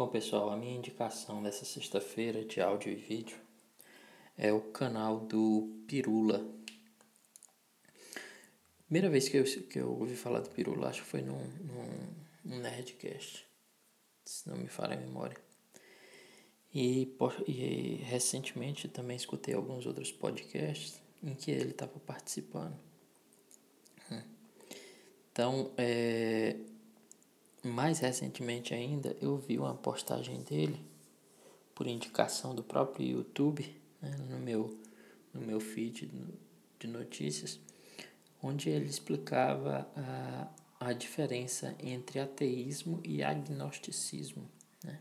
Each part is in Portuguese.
Bom, pessoal, a minha indicação dessa sexta-feira de áudio e vídeo é o canal do Pirula. Primeira vez que eu, que eu ouvi falar do Pirula, acho que foi num, num, num Nerdcast, se não me falha a memória. E, e recentemente também escutei alguns outros podcasts em que ele estava participando. Hum. Então, é, mais recentemente ainda, eu vi uma postagem dele, por indicação do próprio YouTube, né, no, meu, no meu feed de notícias, onde ele explicava a, a diferença entre ateísmo e agnosticismo. Né?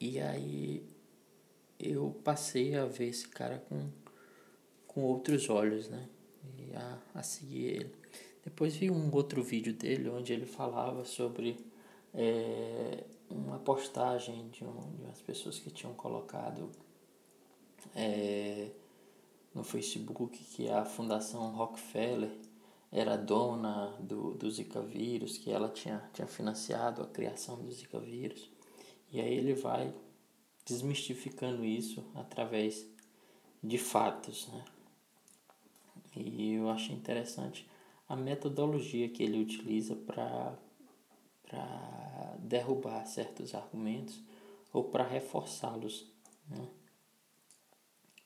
E aí eu passei a ver esse cara com, com outros olhos, né? E a, a seguir ele. Depois vi um outro vídeo dele onde ele falava sobre é, uma postagem de, um, de umas pessoas que tinham colocado é, no Facebook que a Fundação Rockefeller era dona do, do Zika vírus, que ela tinha, tinha financiado a criação do Zika vírus. E aí ele vai desmistificando isso através de fatos, né? E eu achei interessante a metodologia que ele utiliza para derrubar certos argumentos ou para reforçá-los. Né?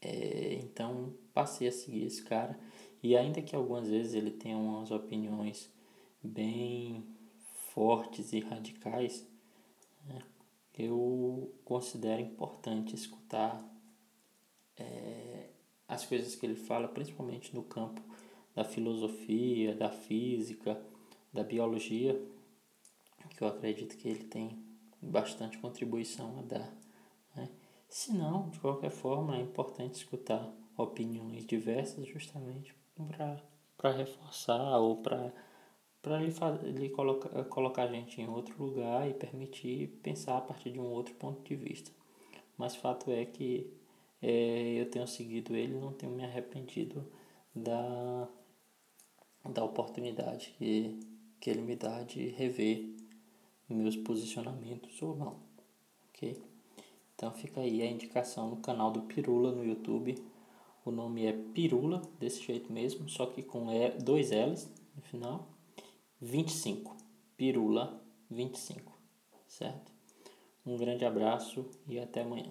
É, então passei a seguir esse cara e ainda que algumas vezes ele tenha umas opiniões bem fortes e radicais, né? eu considero importante escutar é, as coisas que ele fala, principalmente no campo da filosofia, da física, da biologia, que eu acredito que ele tem bastante contribuição a dar. Né? Se não, de qualquer forma, é importante escutar opiniões diversas justamente para reforçar ou para para lhe, lhe colocar, colocar a gente em outro lugar e permitir pensar a partir de um outro ponto de vista. Mas fato é que é, eu tenho seguido ele não tenho me arrependido da, da oportunidade que, que ele me dá de rever meus posicionamentos ou não, ok? Então fica aí a indicação no canal do Pirula no YouTube. O nome é Pirula, desse jeito mesmo, só que com dois L's no final. 25. Pirula 25, certo? Um grande abraço e até amanhã.